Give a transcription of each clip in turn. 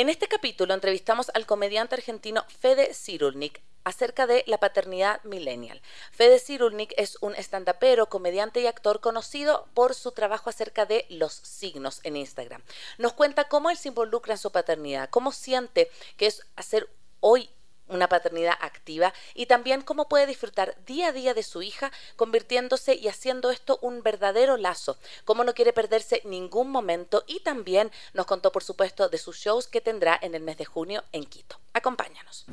En este capítulo entrevistamos al comediante argentino Fede Cirulnik acerca de la paternidad millennial. Fede Cirulnik es un estandapero, comediante y actor conocido por su trabajo acerca de los signos en Instagram. Nos cuenta cómo él se involucra en su paternidad, cómo siente que es hacer hoy una paternidad activa y también cómo puede disfrutar día a día de su hija convirtiéndose y haciendo esto un verdadero lazo, cómo no quiere perderse ningún momento y también nos contó por supuesto de sus shows que tendrá en el mes de junio en Quito. Acompáñanos.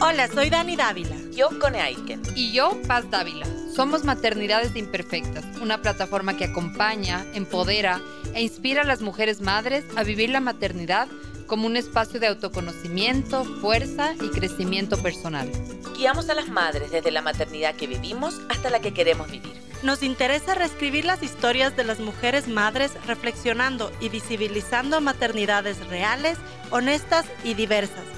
Hola, soy Dani Dávila. Yo, Cone Aiken. Y yo, Paz Dávila. Somos Maternidades Imperfectas, una plataforma que acompaña, empodera e inspira a las mujeres madres a vivir la maternidad como un espacio de autoconocimiento, fuerza y crecimiento personal. Guiamos a las madres desde la maternidad que vivimos hasta la que queremos vivir. Nos interesa reescribir las historias de las mujeres madres reflexionando y visibilizando maternidades reales, honestas y diversas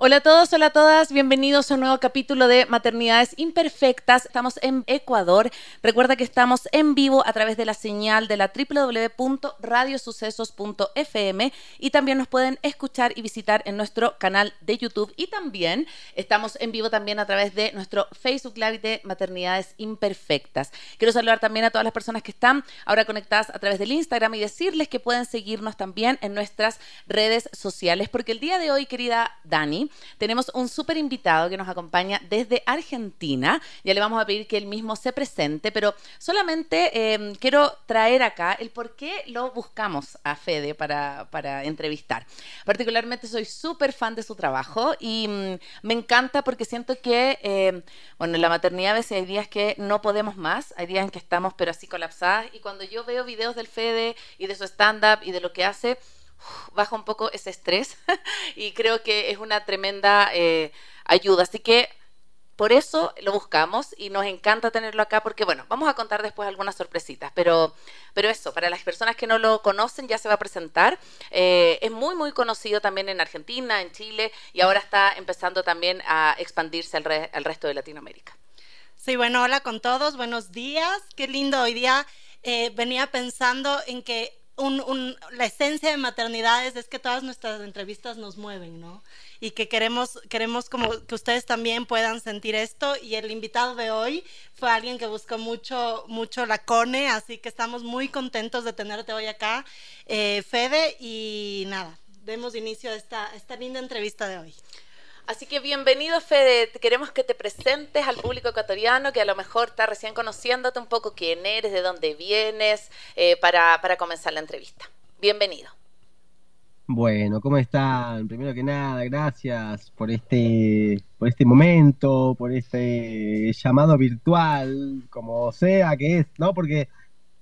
Hola a todos, hola a todas, bienvenidos a un nuevo capítulo de Maternidades Imperfectas. Estamos en Ecuador. Recuerda que estamos en vivo a través de la señal de la www.radiosucesos.fm y también nos pueden escuchar y visitar en nuestro canal de YouTube y también estamos en vivo también a través de nuestro Facebook Live de Maternidades Imperfectas. Quiero saludar también a todas las personas que están ahora conectadas a través del Instagram y decirles que pueden seguirnos también en nuestras redes sociales porque el día de hoy, querida Dani, tenemos un súper invitado que nos acompaña desde Argentina. Ya le vamos a pedir que él mismo se presente, pero solamente em, quiero traer acá el por qué lo buscamos a Fede para, para entrevistar. Particularmente soy súper fan de su trabajo y mm, me encanta porque siento que, em, bueno, en la maternidad a veces hay días que no podemos más, hay días en que estamos pero así colapsadas y cuando yo veo videos del Fede y de su stand-up y de lo que hace, baja un poco ese estrés y creo que es una tremenda eh, ayuda. Así que por eso lo buscamos y nos encanta tenerlo acá porque, bueno, vamos a contar después algunas sorpresitas, pero, pero eso, para las personas que no lo conocen ya se va a presentar. Eh, es muy, muy conocido también en Argentina, en Chile y ahora está empezando también a expandirse al, resto de Latinoamérica. Sí, bueno, hola con todos, buenos días, qué lindo hoy día. Eh, venía pensando en que la esencia de maternidades es que todas nuestras entrevistas nos mueven, ¿no? Y que queremos, queremos como que ustedes también puedan sentir esto. Y el invitado de hoy fue alguien que buscó mucho, mucho la CONE, así que estamos muy contentos de tenerte hoy acá, eh, Fede. Y nada, demos inicio a esta, esta linda entrevista de hoy. Así que bienvenido, Fede. Queremos que te presentes al público ecuatoriano que a lo mejor está recién conociéndote un poco quién eres, de dónde vienes, eh, para, para comenzar la entrevista. Bienvenido. Bueno, ¿cómo están? Primero que nada, gracias por este, por este momento, por este llamado virtual, como sea que es, ¿no? Porque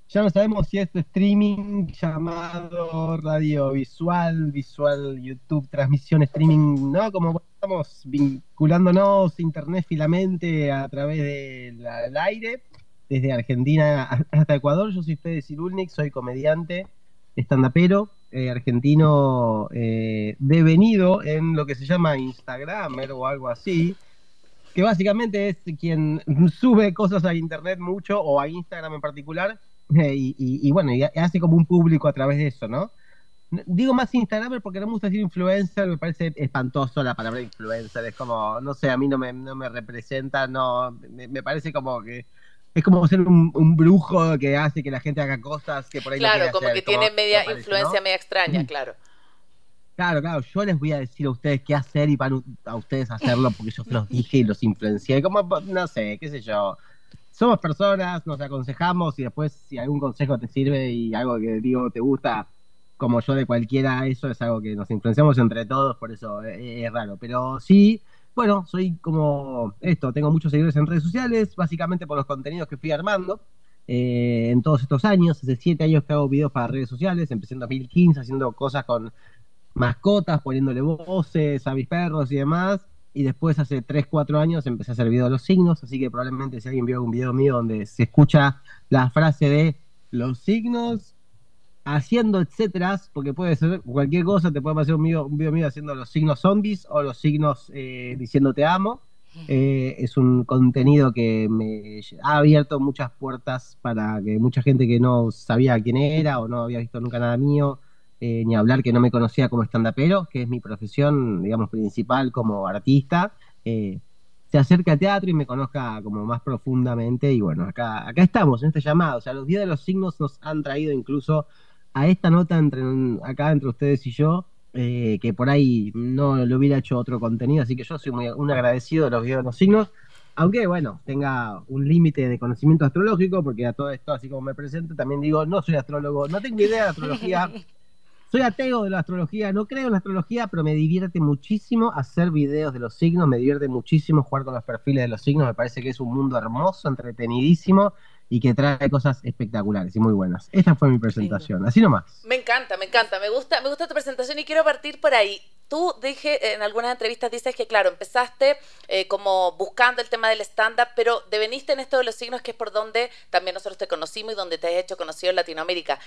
ya no sabemos si es streaming llamado radiovisual, visual, YouTube, transmisión, streaming, ¿no? Como estamos vinculándonos internet filamente a través del aire, desde Argentina hasta Ecuador. Yo soy Fede Cirulnik, soy comediante, estandapero, eh, argentino eh, devenido en lo que se llama Instagramer o algo así que básicamente es quien sube cosas a internet mucho o a Instagram en particular y, bueno, y hace como un público a través de eso, ¿no? Digo más Instagram porque no me gusta decir influencer, me parece espantoso la palabra influencer, es como, no sé, a mí no me, no me representa, no, me, parece como que es como ser un, brujo que hace que la gente haga cosas que por ahí Claro, como que tiene media influencia media extraña, claro. Claro, claro, yo les voy a decir a ustedes qué hacer y para a ustedes hacerlo porque yo se los dije y los influencié, como, no sé, qué sé yo somos personas, nos aconsejamos y después si algún consejo te sirve y algo que digo te gusta, como yo de cualquiera, eso es algo que nos influenciamos entre todos, por eso es, raro. Pero sí, bueno, soy como esto, tengo muchos seguidores en redes sociales, básicamente por los contenidos que fui armando. Eh, en todos estos años, hace siete años que hago videos para redes sociales, empecé en 2015 haciendo cosas con mascotas, poniéndole voces a mis perros y demás y después hace 3, 4 años empecé a hacer video de los signos, así que probablemente si alguien vio un video mío donde se escucha la frase de los signos haciendo etcétera, porque puede ser cualquier cosa, te puede pasar un video, un video mío haciendo los signos zombies o los signos eh, diciendo te amo. Eh, es un contenido que me ha abierto muchas puertas para que mucha gente que no sabía quién era o no había visto nunca nada mío, eh, ni hablar que no me conocía como stand-upero, que es mi profesión, digamos, principal como artista, eh, se acerque al teatro y me conozca como más profundamente. Y bueno, acá, acá estamos en este llamado. O sea, los días de los signos nos han traído incluso a esta nota entre acá entre ustedes y yo, eh, que por ahí no lo hubiera hecho otro contenido, así que yo soy muy un agradecido de los videos de los signos, aunque bueno, tenga un límite de conocimiento astrológico, porque a todo esto, así como me presento, también digo, no soy astrólogo, no tengo idea de astrología, soy ateo de la astrología, no creo en la astrología, pero me divierte muchísimo hacer videos de los signos, me divierte muchísimo jugar con los perfiles de los signos, me parece que es un mundo hermoso, entretenidísimo, y que trae cosas espectaculares y muy buenas. Esta fue mi presentación, así nomás. Me encanta, me encanta, me gusta, me gusta tu presentación y quiero partir por ahí. Tú dije en algunas entrevistas dices que claro, empezaste eh, como buscando el tema del stand-up, pero deveniste en esto de los signos que es por donde también nosotros te conocimos y donde te has hecho conocido en Latinoamérica.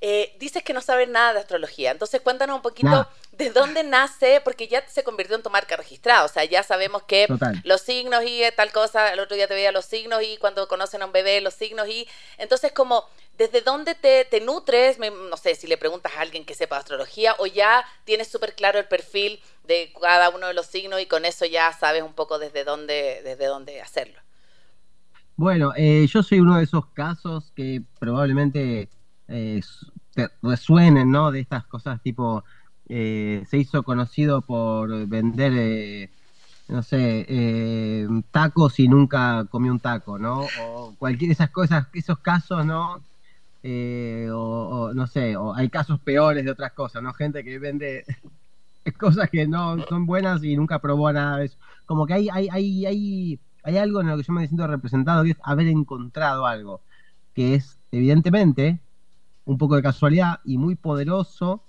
Eh, dices que no sabes nada de astrología, entonces cuéntanos un poquito de dónde nace, porque ya se convirtió en tu marca registrada, o sea, ya sabemos que los signos y tal cosa, el otro día te veía los signos y cuando conocen a un bebé los signos y entonces como ¿Desde dónde te, te nutres? no sé si le preguntas a alguien que sepa astrología o ya tienes súper claro el perfil de cada uno de los signos y con eso ya sabes un poco desde dónde, desde dónde hacerlo. Bueno, eh, yo soy uno de esos casos que probablemente eh, resuenen, ¿no? De estas cosas tipo, eh, se hizo conocido por vender, no sé, tacos y nunca comió un taco, ¿no? O cualquier de esas cosas, esos casos, ¿no? Eh, o, no sé, o hay casos peores de otras cosas, ¿no? Gente que vende cosas que no son buenas y nunca probó nada de eso. Como que hay, hay, hay, hay, hay algo en lo que yo me siento representado, que es haber encontrado algo, que es evidentemente un poco de casualidad y muy poderoso,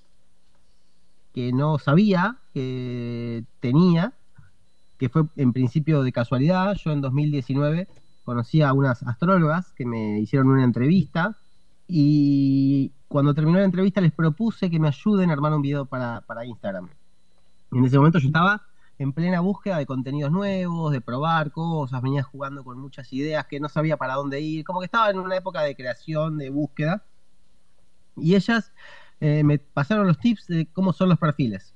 que no sabía que tenía, que fue en principio de casualidad. Yo en 2019 conocí a unas astrólogas que me hicieron una entrevista y cuando terminó la entrevista les propuse que me ayuden a armar un video para, Instagram. Y en ese momento yo estaba en plena búsqueda de contenidos nuevos, de probar cosas, venía jugando con muchas ideas que no sabía para dónde ir, como que estaba en una época de creación, de búsqueda. Y ellas eh, me pasaron los tips de cómo son los perfiles.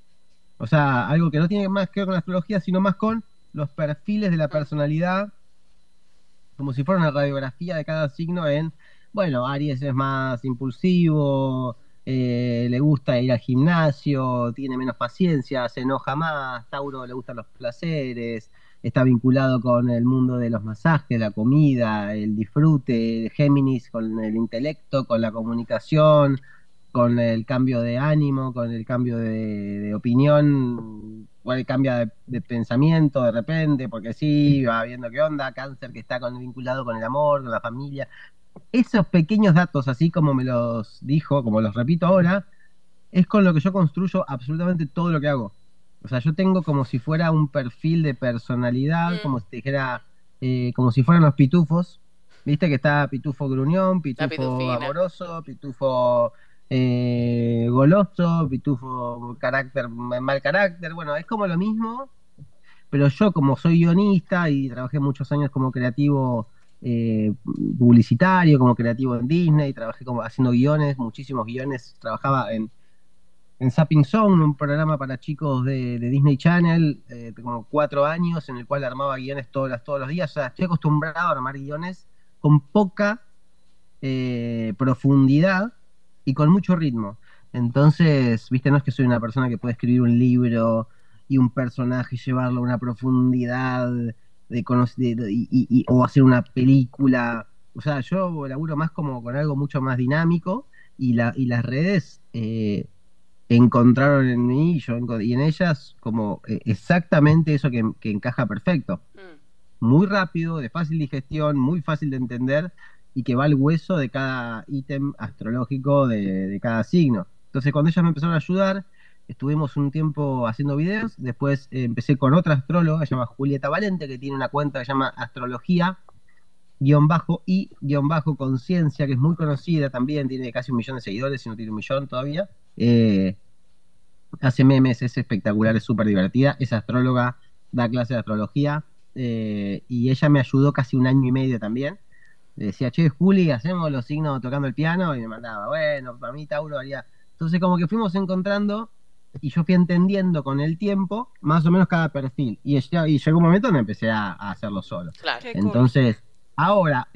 O sea, algo que no tiene más que ver con la astrología, sino más con los perfiles de la personalidad, como si fuera una radiografía de cada signo en bueno, Aries es más impulsivo, eh, le gusta ir al gimnasio, tiene menos paciencia, se enoja más, Tauro le gustan los placeres, está vinculado con el mundo de los masajes, la comida, el disfrute, Géminis con el intelecto, con la comunicación, con el cambio de ánimo, con el cambio de, opinión, cuál cambia de, de, pensamiento de repente, porque sí, va viendo qué onda, cáncer que está con, vinculado con el amor, con la familia, esos pequeños datos, así como me los dijo, como los repito ahora, es con lo que yo construyo absolutamente todo lo que hago. O sea, yo tengo como si fuera un perfil de personalidad, como si dijera, eh, como si fueran los pitufos. Viste que está pitufo gruñón, pitufo amoroso, pitufo eh, goloso, pitufo carácter, mal carácter. Bueno, es como lo mismo, pero yo como soy guionista y trabajé muchos años como creativo eh, publicitario, como creativo en Disney, trabajé como haciendo guiones, muchísimos guiones, trabajaba en, en Zapping Zone, un programa para chicos de, Disney Channel, eh, como cuatro años, en el cual armaba guiones todos, todos los días, o sea, estoy acostumbrado a armar guiones con poca eh, profundidad y con mucho ritmo. Entonces, viste, no es que soy una persona que puede escribir un libro y un personaje llevarlo a una profundidad de, y, o hacer una película. O sea, yo laburo más como con algo mucho más dinámico y, la, y las redes eh, encontraron en mí y, yo, y en ellas como eh, exactamente eso que, encaja perfecto. Mm. Muy rápido, de fácil digestión, muy fácil de entender y que va al hueso de cada ítem astrológico de, cada signo. Entonces cuando ellas me empezaron a ayudar, estuvimos un tiempo haciendo videos, después eh, empecé con otra astróloga, se llama Julieta Valente, que tiene una cuenta que se llama Astrología guion bajo y guion bajo conciencia, que es muy conocida también, tiene casi un millón de seguidores, si no tiene un millón todavía. Eh, hace memes, es espectacular, es súper divertida, es astróloga, da clases de astrología, eh, y ella me ayudó casi un año y medio también. Le decía, che, Juli, hacemos los signos tocando el piano, y me mandaba, bueno, para mí Tauro haría. Entonces, como que fuimos encontrando y yo fui entendiendo con el tiempo más o menos cada perfil. Y, y llegó un momento donde empecé a, hacerlo solo. Claro. Entonces, ahora,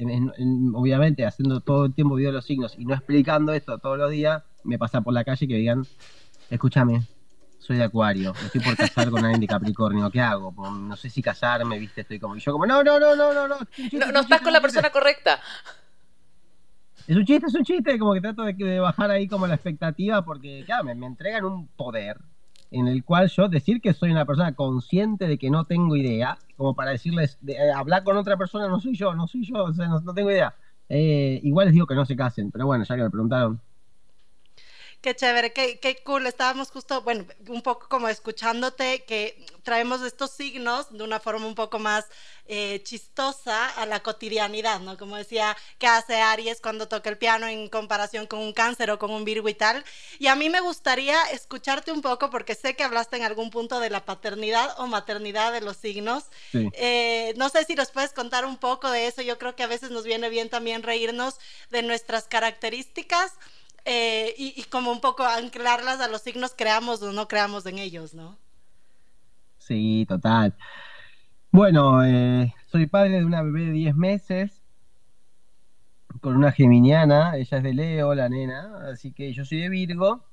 obviamente, haciendo todo el tiempo video de los signos y no explicando esto todos los días, me pasa por la calle y que digan, escúchame, soy de Acuario, estoy por casar con alguien de Capricornio, ¿qué hago? No sé si casarme, ¿viste? Estoy como, y yo como, no, no, no, no, no, no. no, no estás con la persona correcta. Es un chiste, es un chiste, como que trato de, bajar ahí como la expectativa porque, claro, me, entregan un poder en el cual yo decir que soy una persona consciente de que no tengo idea, como para decirles, eh, hablar con otra persona no soy yo, no soy yo, o sea, no, tengo idea. Eh, igual les digo que no se casen, pero bueno, ya que me preguntaron, Qué chévere, qué, qué cool. Estábamos justo, bueno, un poco como escuchándote, que traemos estos signos de una forma un poco más eh, chistosa a la cotidianidad, ¿no? Como decía, ¿qué hace Aries cuando toca el piano en comparación con un cáncer o con un Virgo y tal? Y a mí me gustaría escucharte un poco, porque sé que hablaste en algún punto de la paternidad o maternidad de los signos. Eh, no sé si nos puedes contar un poco de eso. Yo creo que a veces nos viene bien también reírnos de nuestras características eh, y, como un poco anclarlas a los signos, creamos o no creamos en ellos, ¿no? Sí, total. Bueno, eh, soy padre de una bebé de 10 meses con una geminiana, ella es de Leo, la nena, así que yo soy de Virgo.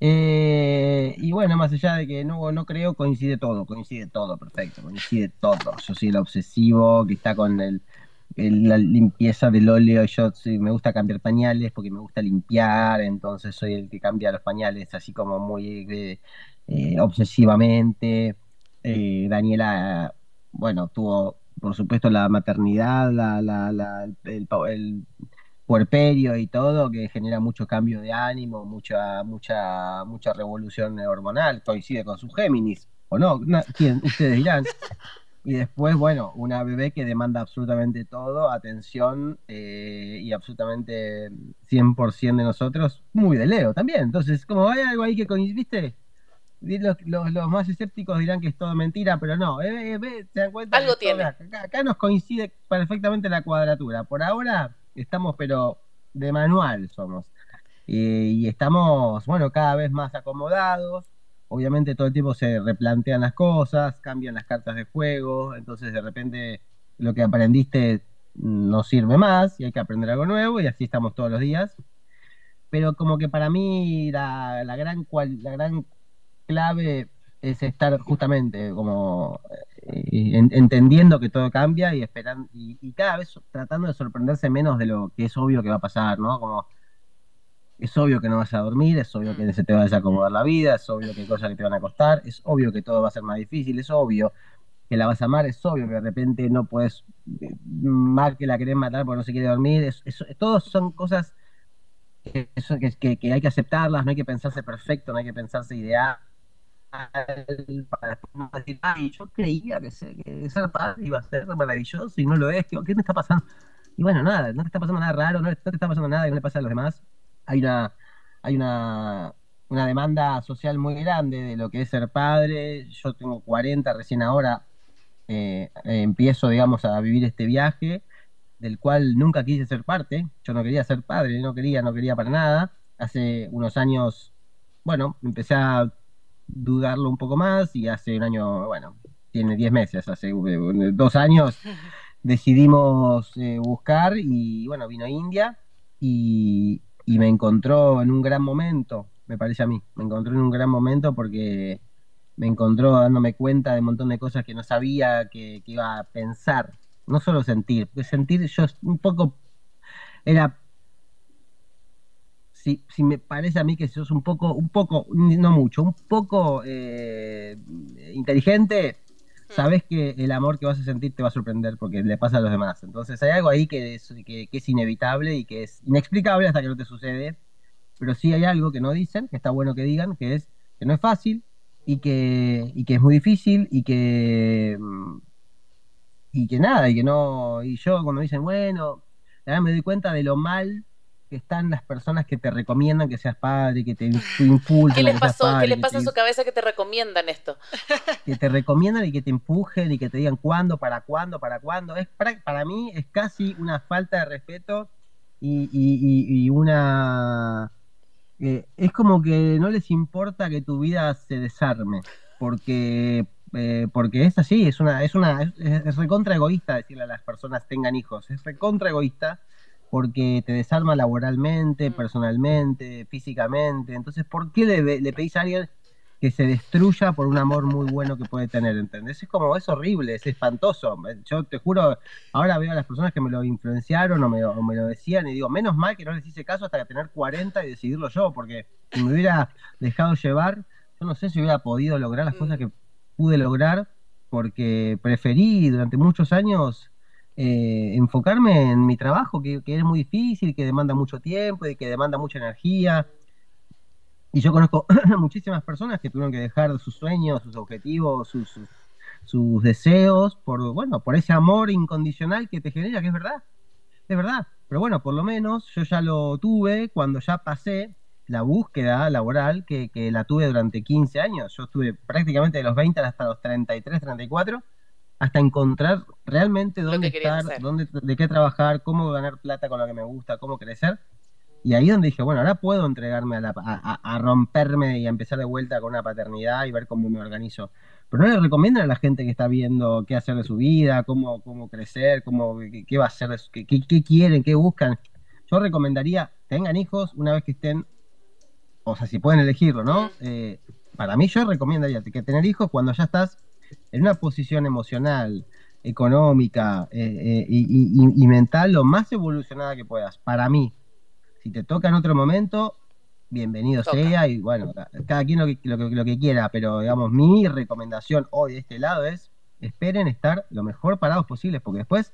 Eh, y bueno, más allá de que no, no creo, coincide todo, coincide todo, perfecto, coincide todo. Yo soy el obsesivo que está con el la limpieza del óleo, yo me gusta cambiar pañales porque me gusta limpiar, entonces soy el que cambia los pañales así como muy eh, eh, obsesivamente. Eh, Daniela, bueno, tuvo por supuesto la maternidad, la, la, el, el, puerperio y todo, que genera mucho cambio de ánimo, mucha, mucha, mucha revolución hormonal, coincide con su Géminis, o no, ¿quién? ustedes dirán. Y después, bueno, una bebé que demanda absolutamente todo, atención eh, y absolutamente 100% de nosotros, muy de Leo también. Entonces, como hay algo ahí que coincide, los, los, más escépticos dirán que es todo mentira, pero no, eh, eh, se dan cuenta. Algo tiene. acá, nos coincide perfectamente la cuadratura. Por ahora estamos, pero de manual somos. y estamos, bueno, cada vez más acomodados obviamente todo el tiempo se replantean las cosas, cambian las cartas de juego, entonces de repente lo que aprendiste no sirve más y hay que aprender algo nuevo y así estamos todos los días. Pero como que para mí la, gran, la gran clave es estar justamente como eh, entendiendo que todo cambia y esperando y, y, cada vez tratando de sorprenderse menos de lo que es obvio que va a pasar, ¿no? Como es obvio que no vas a dormir, es obvio que mm. se te va a desacomodar la vida, es obvio que hay cosas que te van a costar, es obvio que todo va a ser más difícil, es obvio que la vas a amar, es obvio que de repente no puedes, eh, más que la querés matar porque no se quiere dormir, es, todos son cosas que, que, hay que aceptarlas, no hay que pensarse perfecto, no hay que pensarse ideal para decir, ay, yo creía que, ser, padre iba a ser maravilloso y no lo es, ¿qué, me está pasando? Y bueno, nada, no te está pasando nada raro, no, no te está pasando nada que no le pasa a los demás, hay una, hay una, demanda social muy grande de lo que es ser padre. Yo tengo 40 recién ahora, eh, empiezo, digamos, a vivir este viaje del cual nunca quise ser parte. Yo no quería ser padre, no quería, no quería para nada. Hace unos años, bueno, empecé a dudarlo un poco más y hace un año, bueno, tiene 10 meses, hace eh, dos años decidimos eh, buscar y bueno, vino a India y, y me encontró en un gran momento, me parece a mí, me encontró en un gran momento porque me encontró dándome cuenta de un montón de cosas que no sabía que, iba a pensar, no solo sentir, porque sentir yo un poco era si, si, me parece a mí que sos un poco, un poco, no mucho, un poco eh, inteligente, sabes que el amor que vas a sentir te va a sorprender porque le pasa a los demás. Entonces hay algo ahí que es, inevitable y que es inexplicable hasta que no te sucede. Pero sí hay algo que no dicen, que está bueno que digan, que es que no es fácil y que, y que es muy difícil y que, mm, y que nada, y que no, y yo cuando dicen, bueno, ahora me doy cuenta de lo mal que están las personas que te recomiendan que seas padre, que te impulsan. ¿Qué les pasó? padre, ¿Qué les pasa en su cabeza que te recomiendan esto? que te recomiendan y que te empujen y que te digan cuándo, para cuándo, para cuándo. Es para, para mí es casi una falta de respeto y, y- y- y una... eh, es como que no les importa que tu vida se desarme, porque, eh, porque es así, es una, es una, es, es recontra egoísta decirle a las personas tengan hijos, es recontra egoísta porque te desarma laboralmente, Mm. personalmente, físicamente. Entonces, ¿por qué le, le pedís a alguien que se destruya por un amor muy bueno que puede tener, ¿entendés? Es como, es horrible, es espantoso. Yo te juro, ahora veo a las personas que me lo influenciaron o me, o me lo decían y digo, menos mal que no les hice caso hasta tener 40 y decidirlo yo, porque si me hubiera dejado llevar, yo no sé si hubiera podido lograr las cosas que pude lograr, porque preferí durante muchos años eh, enfocarme en mi trabajo, que, que es muy difícil, que demanda mucho tiempo y que demanda mucha energía. Y yo conozco muchísimas personas que tuvieron que dejar sus sueños, sus objetivos, sus, sus, sus deseos, por, bueno, por ese amor incondicional que te genera, que es verdad, es verdad. Pero bueno, por lo menos yo ya lo tuve cuando ya pasé la búsqueda laboral que, que la tuve durante 15 años. Yo estuve prácticamente de los 20 hasta los 33, 34, hasta encontrar realmente dónde estar, hacer. dónde, de qué trabajar, cómo ganar plata con lo que me gusta, cómo crecer. Y ahí donde dije, bueno, ahora puedo entregarme a, la- a- a- a romperme y a empezar de vuelta con una paternidad y ver cómo me organizo. Pero no le recomiendan a la gente que está viendo qué hacer de su vida, cómo, cómo crecer, cómo, qué, qué va a hacer, qué, qué- qué quieren, qué buscan. Yo recomendaría, tengan hijos una vez que estén, o sea, si pueden elegirlo, ¿no? Eh, para mí yo recomendaría que tener hijos cuando ya estás en una posición emocional, económica eh, eh, y, y- y- y mental lo más evolucionada que puedas. Para mí, si te toca en otro momento, bienvenido Toca. sea y bueno, ca- cada quien lo que, lo, que, lo que quiera, pero digamos, mi recomendación hoy de este lado es esperen estar lo mejor parados posibles, porque después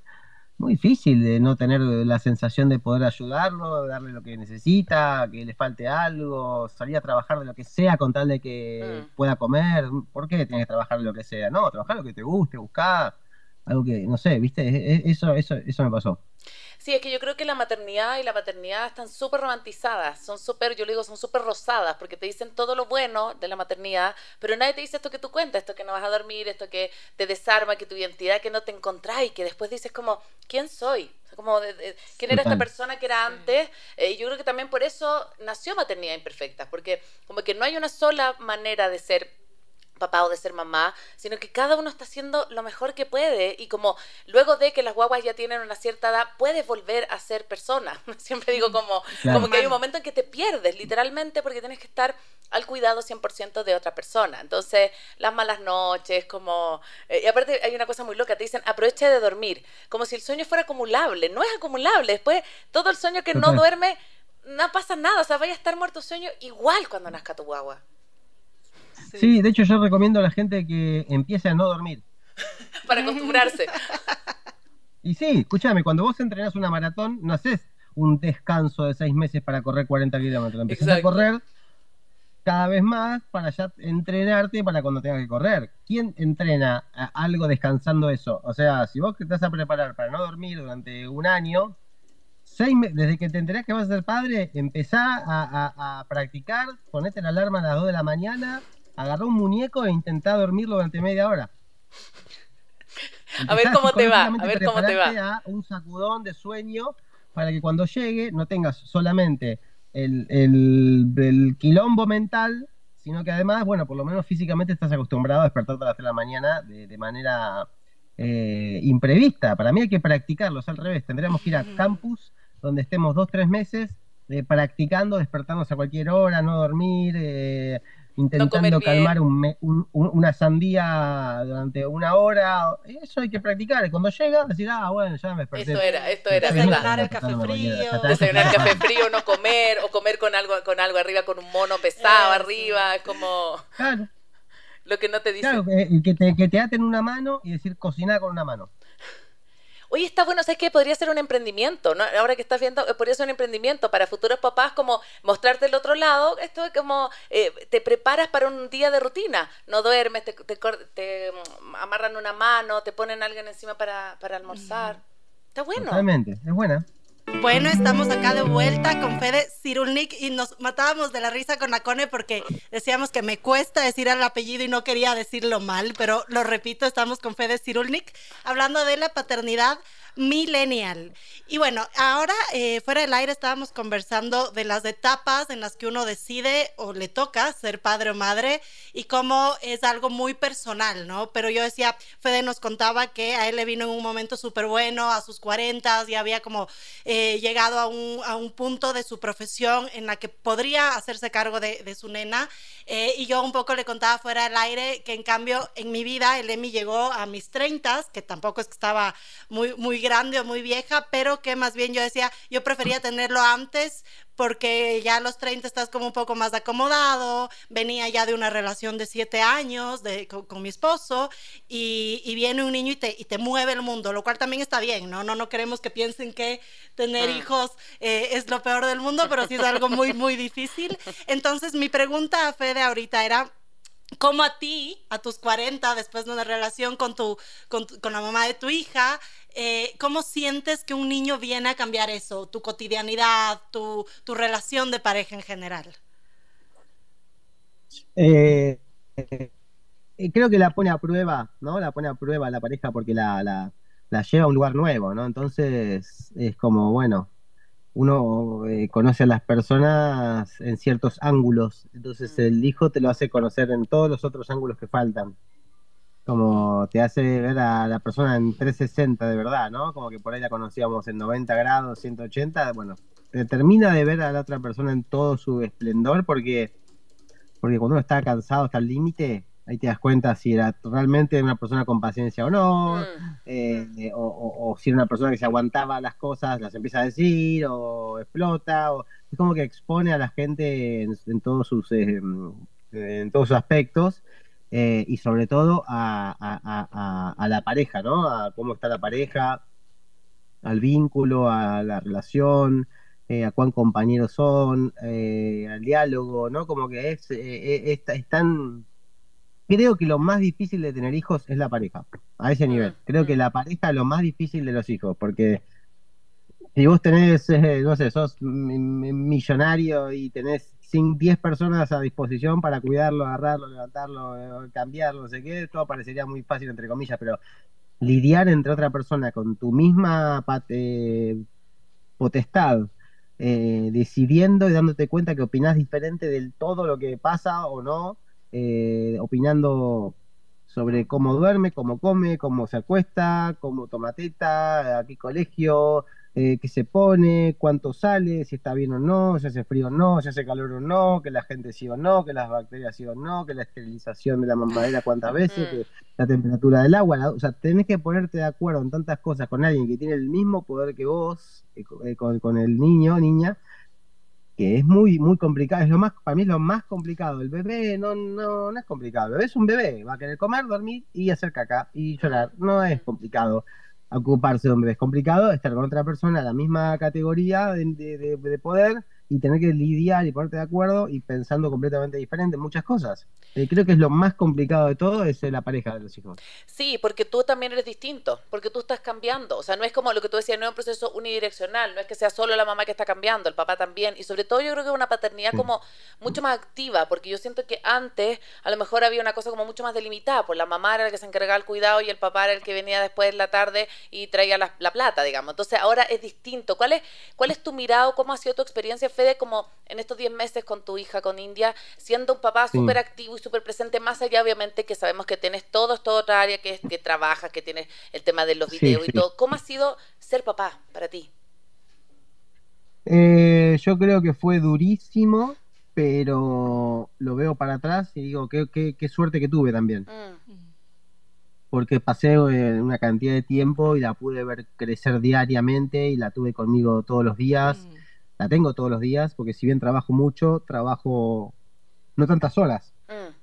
muy difícil de no tener la sensación de poder ayudarlo, darle lo que necesita, que le falte algo, salir a trabajar de lo que sea con tal de que Mm. pueda comer. ¿Por qué tienes que trabajar de lo que sea? No, trabajar lo que te guste, buscar algo que, no sé, viste, E- e- eso, eso, eso me pasó. Sí, es que yo creo que la maternidad y la paternidad están súper romantizadas, son súper, yo le digo, son súper rosadas, porque te dicen todo lo bueno de la maternidad, pero nadie te dice esto que tú cuentas, esto que no vas a dormir, esto que te desarma, que tu identidad, que no te encontráis, que después dices como, ¿quién soy? Como, de- de- ¿quién era esta persona que era antes? Eh, y yo creo que también por eso nació Maternidad Imperfecta, porque como que no hay una sola manera de ser papá o de ser mamá, sino que cada uno está haciendo lo mejor que puede y como luego de que las guaguas ya tienen una cierta edad, puedes volver a ser persona. Siempre digo como, Claro. como que hay un momento en que te pierdes literalmente porque tienes que estar al cuidado 100% de otra persona. Entonces, las malas noches, como... eh, y aparte hay una cosa muy loca, te dicen, aprovecha de dormir, como si el sueño fuera acumulable. No es acumulable. Después, todo el sueño que no duerme, no pasa nada. O sea, vaya a estar muerto sueño igual cuando nazca tu guagua. Sí. de hecho yo recomiendo a la gente que empiece a no dormir. Para acostumbrarse. Y sí, escúchame, cuando vos entrenás una maratón, no haces un descanso de seis meses para correr 40 kilómetros. Empezás Exacto. a correr cada vez más para ya entrenarte para cuando tengas que correr. ¿Quién entrena a- algo descansando eso? O sea, si vos te vas a preparar para no dormir durante un año, seis me- desde que te enterás que vas a ser padre, empezá a, a- a practicar, ponete la alarma a las 2 de la mañana, agarrá un muñeco e intentá dormirlo durante media hora. A ver cómo te va, a ver cómo te va. a un sacudón de sueño para que cuando llegue no tengas solamente el, el- el quilombo mental, sino que además, bueno, por lo menos físicamente estás acostumbrado a despertarte a las 3 de la mañana de, de manera eh, imprevista. Para mí hay que practicarlo, es al revés. Tendríamos que ir a campus donde estemos dos, tres meses eh, practicando, despertarnos a cualquier hora, no dormir, eh, intentando calmar un me- un- un- una sandía durante una hora. Eso hay que practicar. Y cuando llega, decir, ah, bueno, ya me desperté. Esto era, esto era. Desayunar el café frío. Desayunar café frío, no comer, o comer con algo, con algo arriba, con un mono pesado Eh, sí. arriba, es como Claro, lo que no te dicen. claro, eh, que te, que te aten una mano y decir cocinar con una mano. Oye, está bueno, ¿sabes qué? Podría ser un emprendimiento, ¿no? Ahora que estás viendo, eh, podría ser un emprendimiento para futuros papás, como mostrarte el otro lado. Esto es como, eh, te preparas para un día de rutina. No duermes, te, te, te mm, amarran una mano, te ponen alguien encima para, para almorzar. Está bueno. Totalmente, es buena. Bueno, estamos acá de vuelta con Fede Cirulnik y nos matábamos de la risa con Acone porque decíamos que me cuesta decir el apellido y no quería decirlo mal, pero lo repito, estamos con Fede Cirulnik hablando de la paternidad millennial. Y bueno, ahora eh, fuera del aire estábamos conversando de las etapas en las que uno decide o le toca ser padre o madre y cómo es algo muy personal, ¿no? Pero yo decía, Fede nos contaba que a él le vino en un momento súper bueno, a sus 40, y había como eh, llegado a un, a un, punto de su profesión en la que podría hacerse cargo de, de su nena. Eh, y yo un poco le contaba fuera del aire que en cambio en mi vida el Emi llegó a mis 30, que tampoco es que estaba muy, muy grande o muy vieja, pero que más bien yo decía, yo prefería tenerlo antes porque ya a los 30 estás como un poco más acomodado, venía ya de una relación de 7 años de, con, mi esposo y, y, viene un niño y te, y te mueve el mundo, lo cual también está bien, ¿no? No, no queremos que piensen que tener ah. hijos eh, es lo peor del mundo, pero sí es algo muy, muy difícil. Entonces mi pregunta a Fede ahorita era, como a ti, a tus 40, después de una relación con, tu, con, con la mamá de tu hija, eh, ¿cómo sientes que un niño viene a cambiar eso, tu cotidianidad, tu, tu relación de pareja en general? Eh, eh, creo que la pone a prueba, ¿no? La pone a prueba la pareja porque la, la, la lleva a un lugar nuevo, ¿no? Entonces es como, bueno, uno eh, conoce a las personas en ciertos ángulos, entonces mm. el hijo te lo hace conocer en todos los otros ángulos que faltan. Como te hace ver a la persona en 360 de verdad, ¿no? Como que por ahí la conocíamos en 90 grados, 180, bueno, te termina de ver a la otra persona en todo su esplendor porque, porque cuando uno está cansado hasta el límite, ahí te das cuenta si era realmente una persona con paciencia o no, mm. eh, o, si era una persona que se aguantaba las cosas, las empieza a decir, o explota, o es como que expone a la gente en, todos sus eh, en todos sus aspectos. Eh, y sobre todo a, a, la pareja, ¿no? A cómo está la pareja, al vínculo, a la relación, a cuán compañeros son, al diálogo, ¿no? Como que es, es, es tan creo que lo más difícil de tener hijos es la pareja, a ese nivel. Mm, creo que mm. la pareja es lo más difícil de los hijos, porque si vos tenés, eh, no sé, sos millonario y tenés 10 personas a disposición para cuidarlo, agarrarlo, levantarlo, eh, cambiarlo, no sé qué, todo parecería muy fácil, entre comillas, pero lidiar entre otra persona con tu misma eh, potestad, decidiendo y dándote cuenta que opinás diferente del todo lo que pasa o no, eh, opinando sobre cómo duerme, cómo come, cómo se acuesta, cómo toma teta, a qué colegio, eh, qué se pone, cuánto sale, si está bien o no, si hace frío o no, si hace calor o no, que la gente sí o no, que las bacterias sí o no, que la esterilización de la mamadera cuántas veces, que la temperatura del agua, o sea, tenés que ponerte de acuerdo en tantas cosas con alguien que tiene el mismo poder que vos, eh, con, con, el niño, niña, que es muy, muy complicado, es lo más, para mí es lo más complicado. El bebé no, no, no es complicado, el bebé es un bebé, va a querer comer, dormir y hacer caca y llorar. No es complicado ocuparse de un bebé, es complicado estar con otra persona de la misma categoría de, de, de poder y tener que lidiar y ponerte de acuerdo y pensando completamente diferente en muchas cosas. Eh, creo que es lo más complicado de todo, es la pareja de los hijos. Sí, porque tú también eres distinto, porque tú estás cambiando. O sea, no es como lo que tú decías, no es un proceso unidireccional, no es que sea solo la mamá que está cambiando, el papá también. Y sobre todo yo creo que es una paternidad como mucho más activa, porque yo siento que antes a lo mejor había una cosa como mucho más delimitada, pues la mamá era la que se encargaba del cuidado y el papá era el que venía después en la tarde y traía la, la plata, digamos. Entonces ahora es distinto. ¿Cuál es, cuál es tu mirado? ¿Cómo ha sido tu experiencia, Fede, como en estos 10 meses con tu hija, con India, siendo un papá súper activo y súper presente, más allá obviamente que sabemos que tienes todo, toda otra área que, que trabajas, que tienes el tema de los videos y todo. ¿Cómo ha sido ser papá para ti? Eh, yo creo que fue durísimo, pero lo veo para atrás y digo, qué, qué, suerte que tuve también. Mm. Porque pasé eh, una cantidad de tiempo y la pude ver crecer diariamente y la tuve conmigo todos los días. Mm la tengo todos los días, porque si bien trabajo mucho, trabajo no tantas horas. Mm.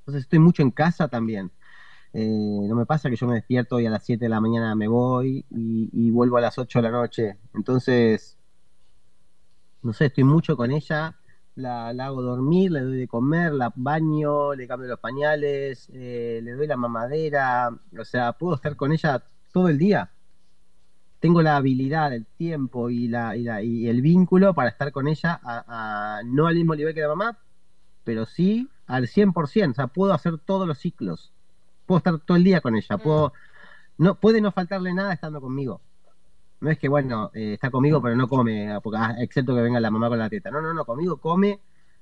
Entonces estoy mucho en casa también. Eh, no me pasa que yo me despierto y a las 7 de la mañana me voy y, y vuelvo a las 8 de la noche. Entonces, no sé, estoy mucho con ella la, hago dormir, le doy de comer, la baño, le cambio los pañales, eh, le doy la mamadera, o sea, puedo estar con ella todo el día. Tengo la habilidad, el tiempo y, la, y, el vínculo para estar con ella, a, no al mismo nivel que la mamá, pero sí al 100%, o sea, puedo hacer todos los ciclos, puedo estar todo el día con ella, puedo, no, puede no faltarle nada estando conmigo. No es que, bueno, eh, está conmigo pero no come, porque, ah, excepto que venga la mamá con la teta. No, no, no, conmigo come,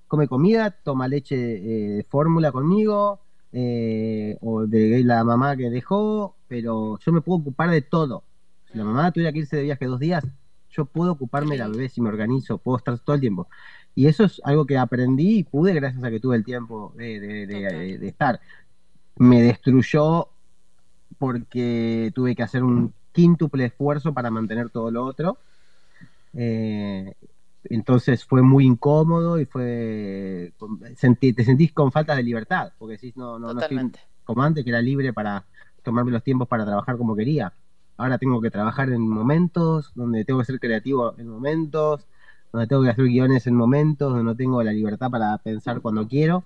come comida, toma leche de eh, fórmula conmigo, eh, o de la mamá que dejó, pero yo me puedo ocupar de todo. Si la mamá tuviera que irse de viaje dos días, yo puedo ocuparme de la bebé si me organizo, puedo estar todo el tiempo. Y eso es algo que aprendí y pude gracias a que tuve el tiempo de estar. Me destruyó porque tuve que hacer un quíntuple esfuerzo para mantener todo lo otro. Eh, entonces fue muy incómodo y fue. te sentís con falta de libertad, porque decís, no, no, no estoy como antes, que era libre para tomarme los tiempos para trabajar como quería. Ahora tengo que trabajar en momentos donde tengo que ser creativo en momentos, donde tengo que hacer guiones en momentos, donde no tengo la libertad para pensar cuando quiero.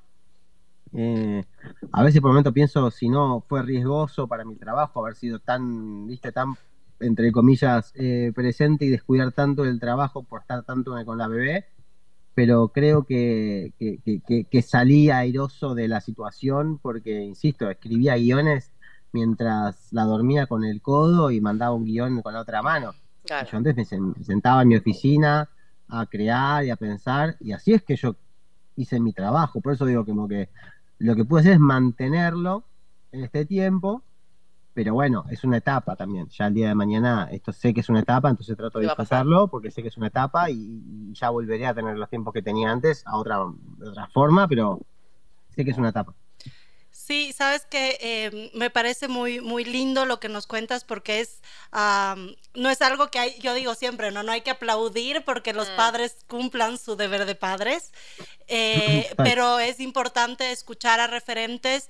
Eh, a veces por momento pienso si no fue riesgoso para mi trabajo haber sido tan, viste, tan, entre comillas, eh, presente y descuidar tanto el trabajo por estar tanto con la bebé, pero creo que, que, salí airoso de la situación porque, insisto, escribía guiones mientras la dormía con el codo y mandaba un guion con la otra mano. Yo antes me sentaba en mi oficina a crear y a pensar, y así es que yo hice mi trabajo. Por eso digo como que lo que puedo hacer es mantenerlo en este tiempo, pero bueno, es una etapa también. Ya el día de mañana, esto sé que es una etapa, entonces trato de disfrutarlo porque sé que es una etapa y, ya volveré a tener los tiempos que tenía antes a otra, de otra forma, pero sé que es una etapa. Sí, sabes que em, me parece muy, muy lindo lo que nos cuentas porque es, no es algo que hay, yo digo siempre, no, no hay que aplaudir porque los mm. padres cumplan su deber de padres, eh, pero es importante escuchar a referentes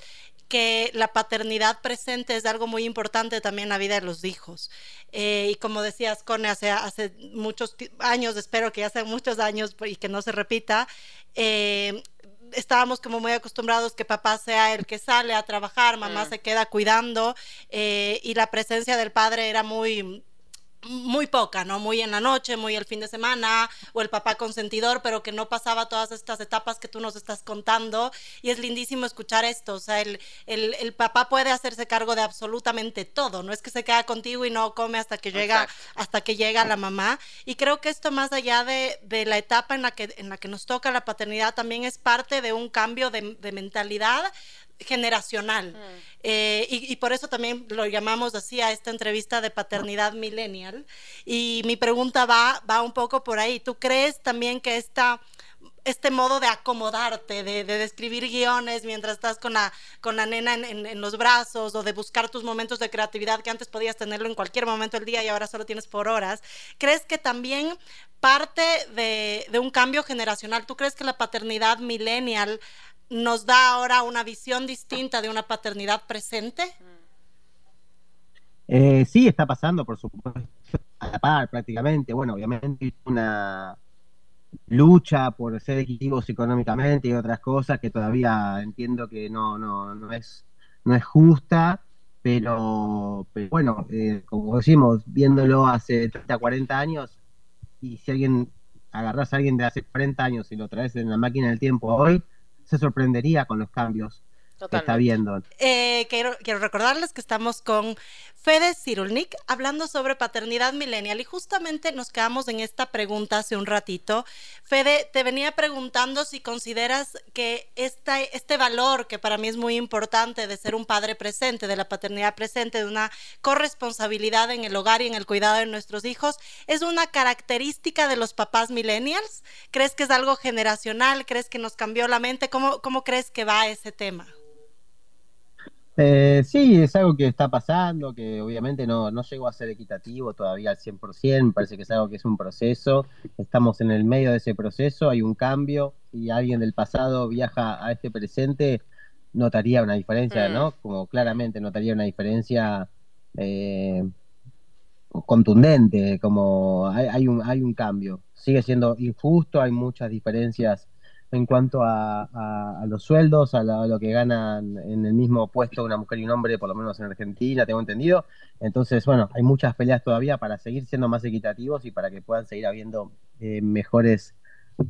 que la paternidad presente es algo muy importante también en la vida de los hijos. Eh, y como decías, Cone, hace, hace muchos años, espero que ya sean muchos años y que no se repita, eh, estábamos como muy acostumbrados que papá sea el que sale a trabajar, mamá mm. se queda cuidando eh, y la presencia del padre era muy muy poca, ¿no? Muy en la noche, muy el fin de semana, o el papá consentidor, pero que no pasaba todas estas etapas que tú nos estás contando. Y es lindísimo escuchar esto. O sea, el, el, papá puede hacerse cargo de absolutamente todo. No es que se queda contigo y no come hasta que llega, hasta que llega la mamá. Y creo que esto, más allá de, de, la etapa en la, que, en la que nos toca la paternidad, también es parte de un cambio de, de mentalidad generacional. Mm. Eh, y, por eso también lo llamamos así a esta entrevista de paternidad millennial. Y mi pregunta va, va un poco por ahí. ¿Tú crees también que esta este modo de acomodarte, de, de, describir guiones mientras estás con la, con la nena en, en, los brazos o de buscar tus momentos de creatividad que antes podías tenerlo en cualquier momento del día y ahora solo tienes por horas. ¿Crees que también parte de, de un cambio generacional, tú crees que la paternidad millennial nos da ahora una visión distinta de una paternidad presente? Eh, sí, está pasando, por supuesto, a la par prácticamente. Bueno, obviamente una lucha por ser equitativos económicamente y otras cosas que todavía entiendo que no, no, no, es, no es justa, pero, bueno, eh, como decimos, viéndolo hace 30, 40 años, y si alguien agarras a alguien de hace 40 años y lo traes en la máquina del tiempo hoy, se sorprendería con los cambios que está viendo. Eh, quiero, quiero, recordarles que estamos con Fede Cirulnik hablando sobre paternidad millennial y justamente nos quedamos en esta pregunta hace un ratito. Fede, te venía preguntando si consideras que este valor que para mí es muy importante de ser un padre presente, de la paternidad presente, de una corresponsabilidad en el hogar y en el cuidado de nuestros hijos, es una característica de los papás millennials. ¿Crees que es algo generacional? ¿Crees que nos cambió la mente? ¿Cómo, cómo crees que va ese tema? Eh, sí, es algo que está pasando, que obviamente no, no llegó a ser equitativo todavía al 100%, me parece que es algo que es un proceso, estamos en el medio de ese proceso, hay un cambio y alguien del pasado viaja a este presente notaría una diferencia, Mm. ¿no? Como claramente notaría una diferencia eh, contundente, como hay, hay un, hay un cambio. Sigue siendo injusto, hay muchas diferencias en cuanto a, a- los sueldos, a, la- lo que ganan en el mismo puesto una mujer y un hombre, por lo menos en Argentina, tengo entendido. Entonces, bueno, hay muchas peleas todavía para seguir siendo más equitativos y para que puedan seguir habiendo eh, mejores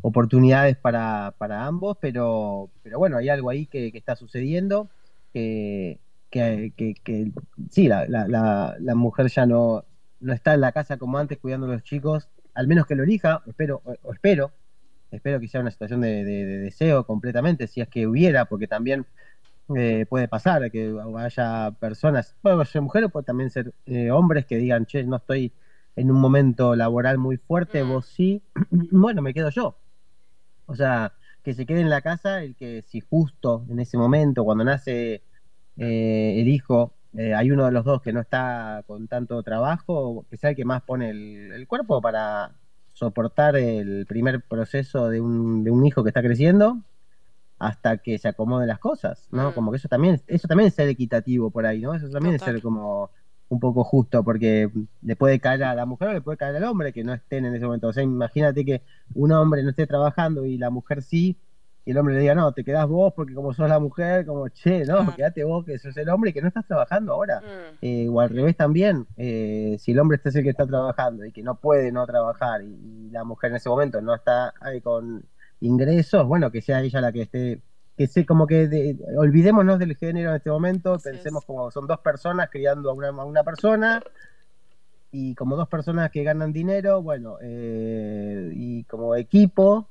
oportunidades para, ambos, pero, pero bueno, hay algo ahí que, está sucediendo, que, que, que- sí, la, la, la, mujer ya no, no está en la casa como antes cuidando a los chicos, al menos que lo elija, espero, espero, espero que sea una situación de, de- de deseo completamente, si es que hubiera, porque también eh, puede pasar que haya personas, puede ser mujeres, puede también ser eh, hombres que digan, che, no estoy en un momento laboral muy fuerte, Mm. vos sí, bueno, me quedo yo. O sea, que se quede en la casa el que si justo en ese momento, cuando nace eh, el hijo, eh, hay uno de los dos que no está con tanto trabajo, que sea el que más pone el, el cuerpo para soportar el primer proceso de un, de un hijo que está creciendo hasta que se acomoden las cosas, ¿no? Mm. Como que eso también, eso también es ser equitativo por ahí, ¿no? Eso también Total. es ser como un poco justo, porque le puede caer a la mujer o le puede caer al hombre que no estén en ese momento. O sea, imagínate que un hombre no esté trabajando y la mujer sí, y el hombre le diga, no, te quedás vos porque como sos la mujer, como, che, no, Claro. quedate vos que sos el hombre y que no estás trabajando ahora. Mm. Eh, o al revés también, eh, si el hombre este es el que está trabajando y que no puede no trabajar y, y la mujer en ese momento no está ahí con ingresos, bueno, que sea ella la que esté, que sé, como que de- olvidémonos del género en este momento, Así pensemos es. como son dos personas criando a una, a una persona y como dos personas que ganan dinero, bueno, eh, y como equipo,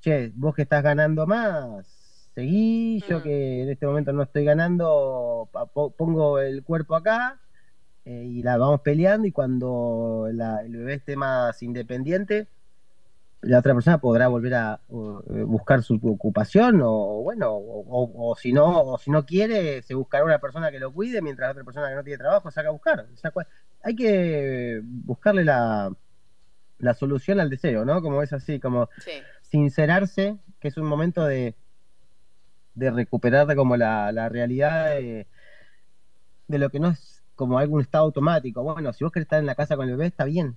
che, vos que estás ganando más, seguí, yo Mm. que en este momento no estoy ganando, pongo el cuerpo acá eh, y la vamos peleando y cuando la- el bebé esté más independiente, la otra persona podrá volver a uh, buscar su ocupación o bueno, o, o- o si no, o si no quiere, se buscará una persona que lo cuide mientras la otra persona que no tiene trabajo saca a buscar. Hay que buscarle la, la solución al deseo, ¿no? Como es así, como Sí. Sincerarse, que es un momento de, de recuperar como la, la realidad de, de lo que no es como algún estado automático. Bueno, si vos querés estar en la casa con el bebé, está bien.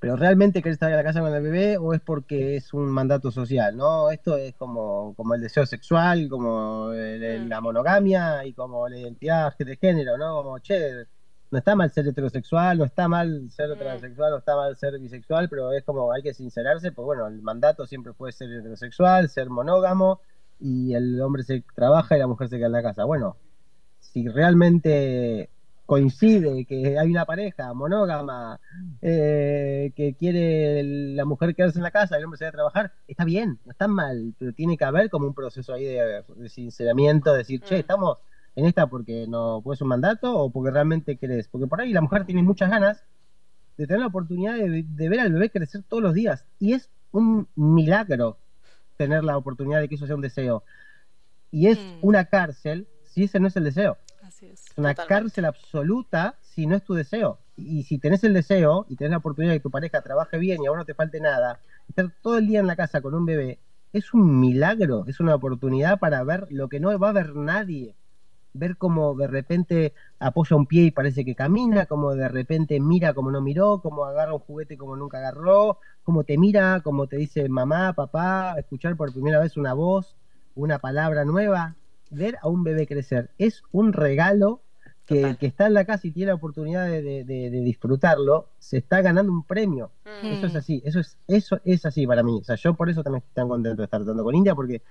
Pero realmente querés estar en la casa con el bebé o es porque es un mandato social, ¿no? Esto es como, como el deseo sexual, como el- el- Mm. la monogamia y como la identidad de género, ¿no? Como, che, no está mal ser heterosexual, no está mal ser Mm. transexual, no está mal ser bisexual, pero es como hay que sincerarse, porque bueno, el mandato siempre puede ser heterosexual, ser monógamo, y el hombre se trabaja y la mujer se queda en la casa. Bueno, si realmente coincide que hay una pareja monógama eh, que quiere la mujer quedarse en la casa y el hombre se va a trabajar, está bien, no está mal, pero tiene que haber como un proceso ahí de, de sinceramiento, decir, che, Mm. estamos en esta porque no pues un mandato o porque realmente querés, porque por ahí la mujer tiene muchas ganas de tener la oportunidad de, de ver al bebé crecer todos los días y es un milagro tener la oportunidad de que eso sea un deseo y es Mm. una cárcel si ese no es el deseo Así es. es una Totalmente. cárcel absoluta si no es tu deseo. Y si tenés el deseo y tenés la oportunidad de que tu pareja trabaje bien y a vos no te falte nada, estar todo el día en la casa con un bebé, es un milagro, es una oportunidad para ver lo que no va a ver nadie. Ver cómo de repente apoya un pie y parece que camina, como de repente mira como no miró, como agarra un juguete como nunca agarró, como te mira, como te dice mamá, papá, escuchar por primera vez una voz, una palabra nueva, ver a un bebé crecer. Es un regalo que que está en la casa y tiene la oportunidad de, de- de- de disfrutarlo, se está ganando un premio. Mm. Eso es así, eso es, eso es así para mí. O sea, yo por eso también estoy tan contento de estar tratando con India, porque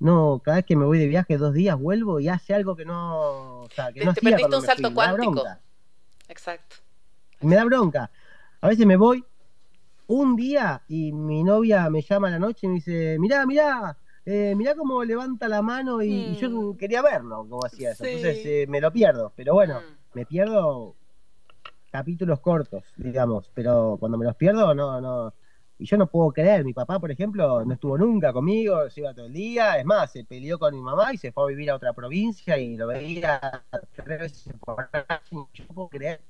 no, cada vez que me voy de viaje dos días vuelvo y hace algo que no, o sea, que Te- no te hacía perdiste un salto fui. Cuántico. Exacto. Me da bronca. A veces me voy un día y mi novia me llama a la noche y me dice, mirá, mirá, eh, mirá cómo levanta la mano y, y yo Mm. quería verlo cómo hacía eso. Sí. Entonces eh, me lo pierdo. Pero bueno, Mm. me pierdo capítulos cortos, digamos. Pero cuando me los pierdo, no, no. Y yo no puedo creer, mi papá, por ejemplo, no estuvo nunca conmigo, se iba todo el día, es más, se peleó con mi mamá y se fue a vivir a otra provincia y lo veía tres veces por año. Yo no puedo creer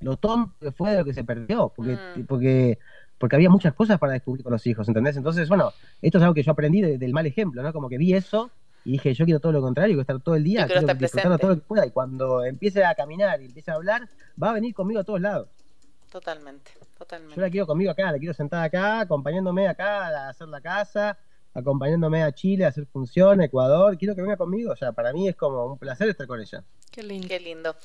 lo tonto que fue de lo que se perdió, porque, Mm. porque, porque había muchas cosas para descubrir con los hijos, ¿entendés? Entonces, bueno, esto es algo que yo aprendí de- del mal ejemplo, ¿no? Como que vi eso Y dije, yo quiero todo lo contrario, quiero estar todo el día, quiero presente. todo lo que pueda. Y cuando empiece a caminar y empiece a hablar, va a venir conmigo a todos lados. Totalmente, Yo la totalmente. quiero conmigo acá, la quiero sentada acá, acompañándome acá a hacer la casa, acompañándome a Chile a hacer función, Ecuador. Quiero que venga conmigo. O sea, para mí es como un placer estar con ella. Qué lindo. Qué lindo.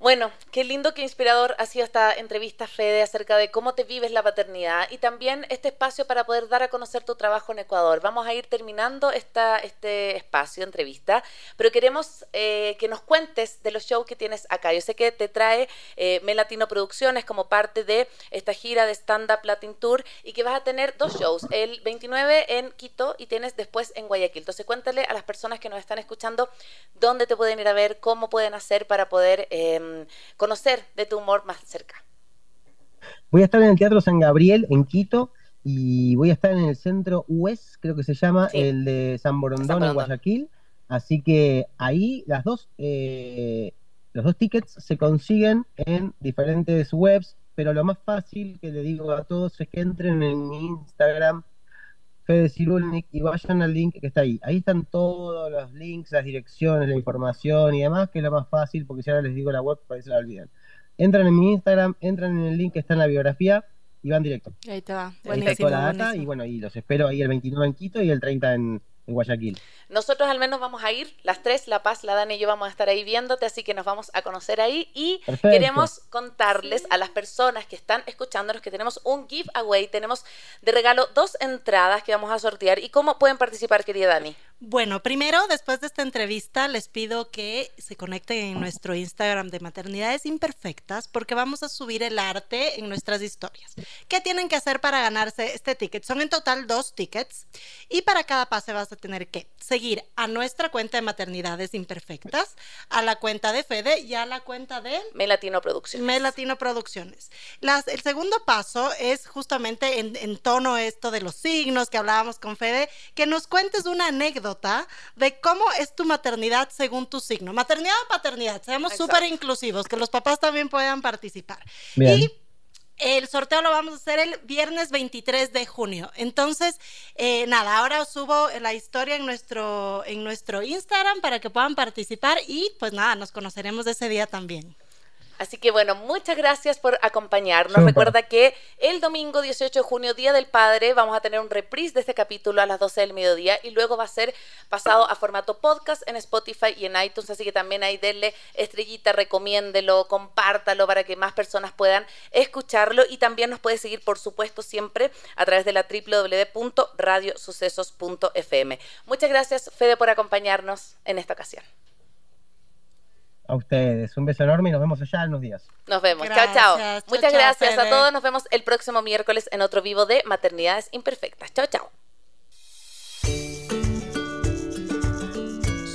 Bueno, qué lindo, qué inspirador ha sido esta entrevista, Fede, acerca de cómo te vives la paternidad y también este espacio para poder dar a conocer tu trabajo en Ecuador. Vamos a ir terminando esta, este espacio entrevista, pero queremos eh, que nos cuentes de los shows que tienes acá. Yo sé que te trae eh, Melatino Producciones como parte de esta gira de Stand Up Latin Tour y que vas a tener dos shows, el 29 en Quito y tienes después en Guayaquil. Entonces cuéntale a las personas que nos están escuchando dónde te pueden ir a ver, cómo pueden hacer para poder eh, conocer de tu humor más cerca. Voy a estar en el Teatro San Gabriel en Quito y voy a estar en el centro US, creo que se llama, Sí. el de San Borondón San en Borondón. Guayaquil. Así que ahí las dos, eh, los dos tickets se consiguen en diferentes webs, pero lo más fácil que le digo a todos es que entren en mi Instagram, Fede Cirulnik, y vayan al link que está ahí. Ahí están todos los links, las direcciones, la información y demás, que es lo más fácil, porque si ahora les digo la web, por ahí se la olvidan. Entran en mi Instagram, entran en el link que está en la biografía y van directo. Ahí va. Ahí está toda la data buenísimo. y bueno, y los espero ahí el 29 en Quito y el 30 en, en Guayaquil. Nosotros al menos vamos a ir, las tres, La Paz, la Dani y yo vamos a estar ahí viéndote, así que nos vamos a conocer ahí y Perfecto. queremos contarles a las personas que están escuchándonos que tenemos un giveaway, tenemos de regalo dos entradas que vamos a sortear y cómo pueden participar, querida Dani. Bueno, primero, después de esta entrevista, les pido que se conecten en nuestro Instagram de Maternidades Imperfectas porque vamos a subir el arte en nuestras historias. ¿Qué tienen que hacer para ganarse este ticket? Son en total dos tickets y para cada pase vas a tener que seguir a nuestra cuenta de Maternidades Imperfectas, a la cuenta de Fede y a la cuenta de... Melatino Producciones. Me Latino Producciones. Las, el segundo paso es justamente en, en tono esto de los signos que hablábamos con Fede, que nos cuentes una anécdota de cómo es tu maternidad según tu signo. Maternidad o paternidad, seamos súper inclusivos, que los papás también puedan participar. Bien. Y el sorteo lo vamos a hacer el viernes 23 de junio. Entonces, eh, nada, ahora os subo la historia en nuestro, en nuestro Instagram para que puedan participar y pues nada, nos conoceremos ese día también. Así que bueno, muchas gracias por acompañarnos. Recuerda que el domingo 18 de junio, Día del Padre, vamos a tener un reprise de este capítulo a las 12 del mediodía y luego va a ser pasado a formato podcast en Spotify y en iTunes. Así que también ahí denle estrellita, recomiéndelo, compártalo para que más personas puedan escucharlo y también nos puede seguir, por supuesto, siempre a través de la www.radiosucesos.fm. Muchas gracias, Fede, por acompañarnos en esta ocasión. A ustedes, un beso enorme y nos vemos allá en unos días. Nos vemos. Gracias. Chao, chao. Muchas chao, gracias a todos. Nos vemos el próximo miércoles en otro vivo de Maternidades Imperfectas. Chao, chao.